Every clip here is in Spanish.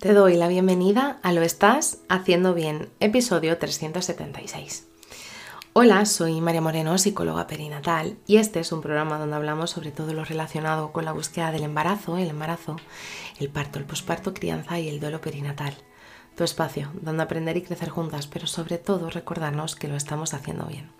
Te doy la bienvenida a Lo Estás Haciendo Bien, episodio 376. Hola, soy María Moreno, psicóloga perinatal, y este es un programa donde hablamos sobre todo lo relacionado con la búsqueda del embarazo, el embarazo, el parto, el posparto, crianza y el duelo perinatal. Tu espacio, donde aprender y crecer juntas, pero sobre todo recordarnos que lo estamos haciendo bien.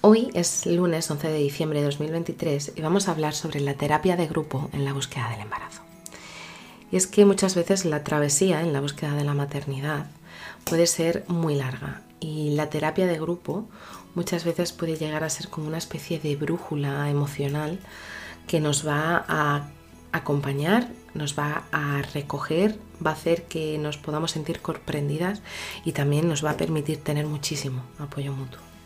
Hoy es lunes 11 de diciembre de 2023 y vamos a hablar sobre la terapia de grupo en la búsqueda del embarazo. Y es que muchas veces la travesía en la búsqueda de la maternidad puede ser muy larga y la terapia de grupo muchas veces puede llegar a ser como una especie de brújula emocional que nos va a acompañar, nos va a recoger, va a hacer que nos podamos sentir comprendidas y también nos va a permitir tener muchísimo apoyo mutuo.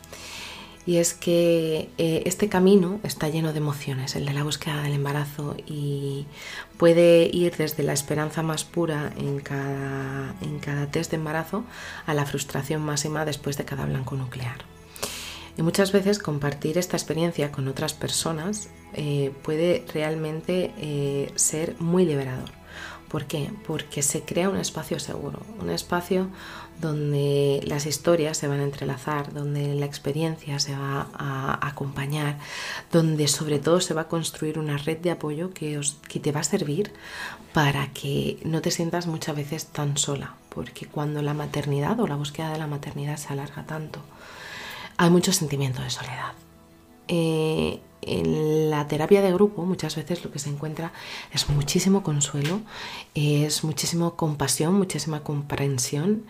Y es que eh, este camino está lleno de emociones, el de la búsqueda del embarazo, y puede ir desde la esperanza más pura en cada, en cada test de embarazo a la frustración máxima después de cada blanco nuclear. Y muchas veces compartir esta experiencia con otras personas eh, puede realmente eh, ser muy liberador. ¿Por qué? Porque se crea un espacio seguro, un espacio donde las historias se van a entrelazar, donde la experiencia se va a acompañar, donde sobre todo se va a construir una red de apoyo que, que te va a servir para que no te sientas muchas veces tan sola, porque cuando la maternidad o la búsqueda de la maternidad se alarga tanto, hay mucho sentimiento de soledad. Eh, en la terapia de grupo muchas veces lo que se encuentra es muchísimo consuelo, es muchísimo compasión, muchísima comprensión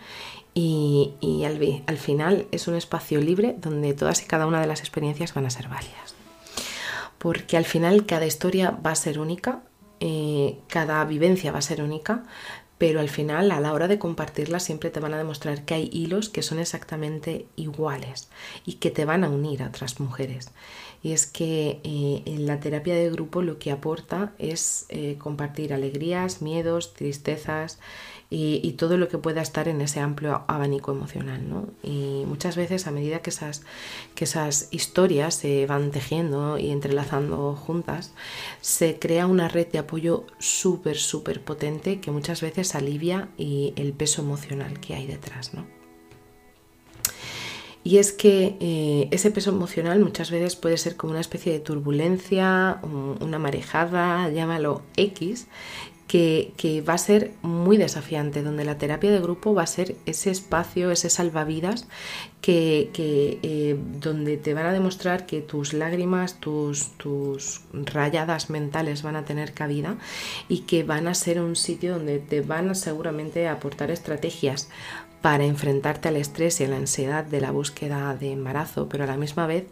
y, al, final es un espacio libre donde todas y cada una de las experiencias van a ser válidas. Porque al final cada historia va a ser única, eh, cada vivencia va a ser única, pero al final a la hora de compartirla siempre te van a demostrar que hay hilos que son exactamente iguales y que te van a unir a otras mujeres. Y es que eh, en la terapia de grupo lo que aporta es eh, compartir alegrías, miedos, tristezas y, todo lo que pueda estar en ese amplio abanico emocional. ¿no? Y muchas veces a medida que esas, que esas historias se van tejiendo y entrelazando juntas, se crea una red de apoyo súper, súper potente que muchas veces alivia y el peso emocional que hay detrás. ¿no? Y es que eh, ese peso emocional muchas veces puede ser como una especie de turbulencia, una marejada, llámalo X, que, va a ser muy desafiante, donde la terapia de grupo va a ser ese espacio, ese salvavidas, que, eh, donde te van a demostrar que tus lágrimas, tus, rayadas mentales van a tener cabida y que van a ser un sitio donde te van a seguramente aportar estrategias para enfrentarte al estrés y a la ansiedad de la búsqueda de embarazo, pero a la misma vez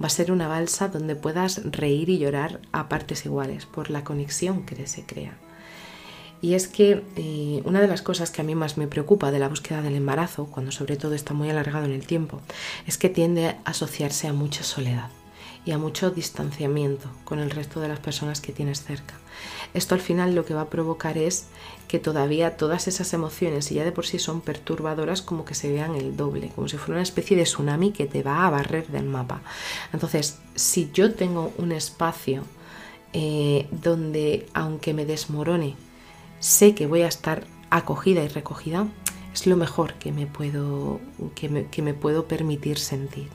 va a ser una balsa donde puedas reír y llorar a partes iguales por la conexión que se crea. Y es que eh, una de las cosas que a mí más me preocupa de la búsqueda del embarazo, cuando sobre todo está muy alargado en el tiempo, es que tiende a asociarse a mucha soledad y a mucho distanciamiento con el resto de las personas que tienes cerca. Esto al final lo que va a provocar es que todavía todas esas emociones, si ya de por sí son perturbadoras, como que se vean el doble, como si fuera una especie de tsunami que te va a barrer del mapa. Entonces, si yo tengo un espacio eh, donde, aunque me desmorone, sé que voy a estar acogida y recogida, es lo mejor que me puedo, que me, puedo permitir sentir.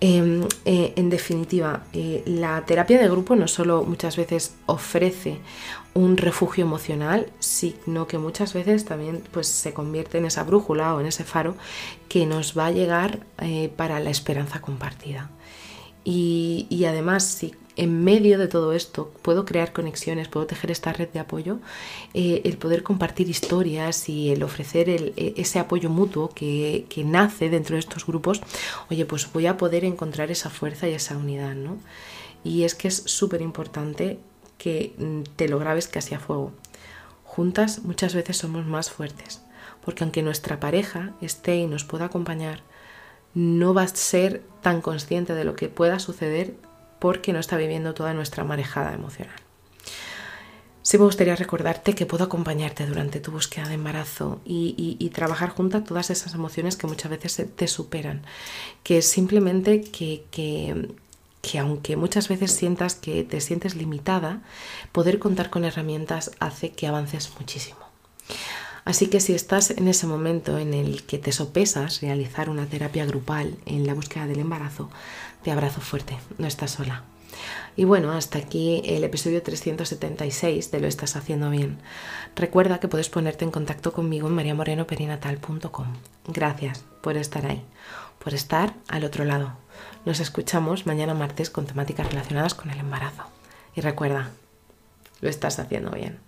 Em, eh, en definitiva, eh, la terapia de grupo no solo muchas veces ofrece un refugio emocional, sino que muchas veces también pues, se convierte en esa brújula o en ese faro que nos va a llegar eh, para la esperanza compartida. Y, y además, si en medio de todo esto puedo crear conexiones, puedo tejer esta red de apoyo, eh, el poder compartir historias y el ofrecer e, ese apoyo mutuo que, nace dentro de estos grupos, oye, pues voy a poder encontrar esa fuerza y esa unidad, ¿no? Y es que es súper importante que mm, te lo grabes casi a fuego. Juntas muchas veces somos más fuertes porque aunque nuestra pareja esté y nos pueda acompañar, no va a ser tan consciente de lo que pueda suceder porque no está viviendo toda nuestra marejada emocional. Sí me gustaría recordarte que puedo acompañarte durante tu búsqueda de embarazo y, trabajar juntas todas esas emociones que muchas veces te superan, que simplemente que, que aunque muchas veces sientas que te sientes limitada, poder contar con herramientas hace que avances muchísimo. Así que si estás en ese momento en el que te sopesas realizar una terapia grupal en la búsqueda del embarazo, te abrazo fuerte, no estás sola. Y bueno, hasta aquí el episodio 376 de Lo estás haciendo bien. Recuerda que puedes ponerte en contacto conmigo en mariamorenoperinatal.com. Gracias por estar ahí, por estar al otro lado. Nos escuchamos mañana martes con temáticas relacionadas con el embarazo. Y recuerda, lo estás haciendo bien.